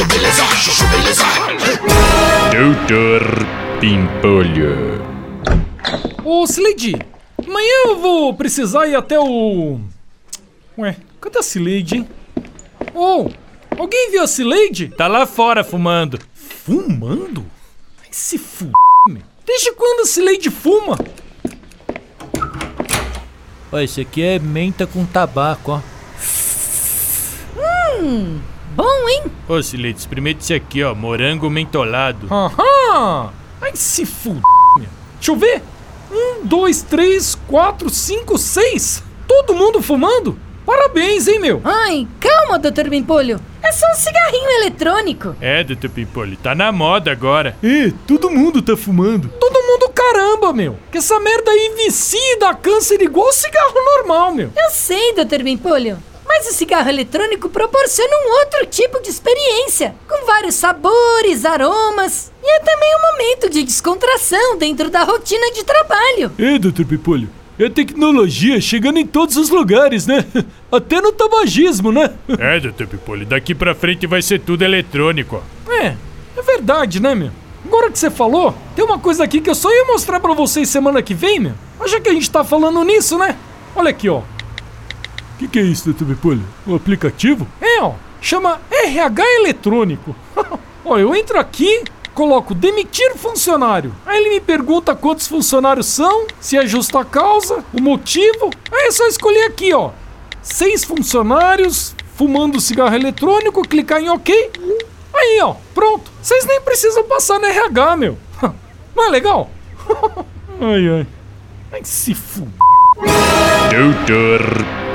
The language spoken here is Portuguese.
chuchu beleza, chuchu beleza. Doutor Pimpolho. Ô, Slade, amanhã eu vou precisar ir até o. Ué, cadê a Slade, hein? Ô, alguém viu a Slade? Tá lá fora fumando. Fumando? Ai, se. Desde quando a Slade fuma? Ó, esse aqui é menta com tabaco, ó. Bom, hein? Ô, Silete, experimente esse aqui, ó. Morango mentolado. Aham! Ai, se f. meu. Deixa eu ver. Um, dois, três, quatro, cinco, seis. Todo mundo fumando? Parabéns, hein, meu? Ai, calma, Dr. Bimpolho. É só um cigarrinho eletrônico. É, doutor Pimpolho, tá na moda agora. E todo mundo tá fumando. Todo mundo caramba, meu. Que essa merda aí vicia e dá câncer igual cigarro normal, meu. Eu sei, Dr. Bimpolho. Mas o cigarro eletrônico proporciona um outro tipo de experiência, com vários sabores, aromas e é também um momento de descontração dentro da rotina de trabalho. É, doutor Pipolho. É tecnologia chegando em todos os lugares, né? Até no tabagismo, né? É, doutor Pimpolho, daqui pra frente vai ser tudo eletrônico, ó. É, é verdade, né, meu? Agora que você falou, tem uma coisa aqui que eu só ia mostrar pra vocês semana que vem, meu. Mas já que a gente tá falando nisso, né? Olha aqui, ó. O que, que é isso, doutor Pipolho? O aplicativo? É, ó. Chama RH eletrônico. ó, eu entro aqui, coloco demitir funcionário. Aí ele me pergunta quantos funcionários são, se é justa causa, o motivo. Aí é só escolher aqui, ó. Seis funcionários, fumando cigarro eletrônico, clicar em OK. Aí, ó, pronto. Vocês nem precisam passar no RH, meu. Não é legal? ai, ai. Ai, se f... Doutor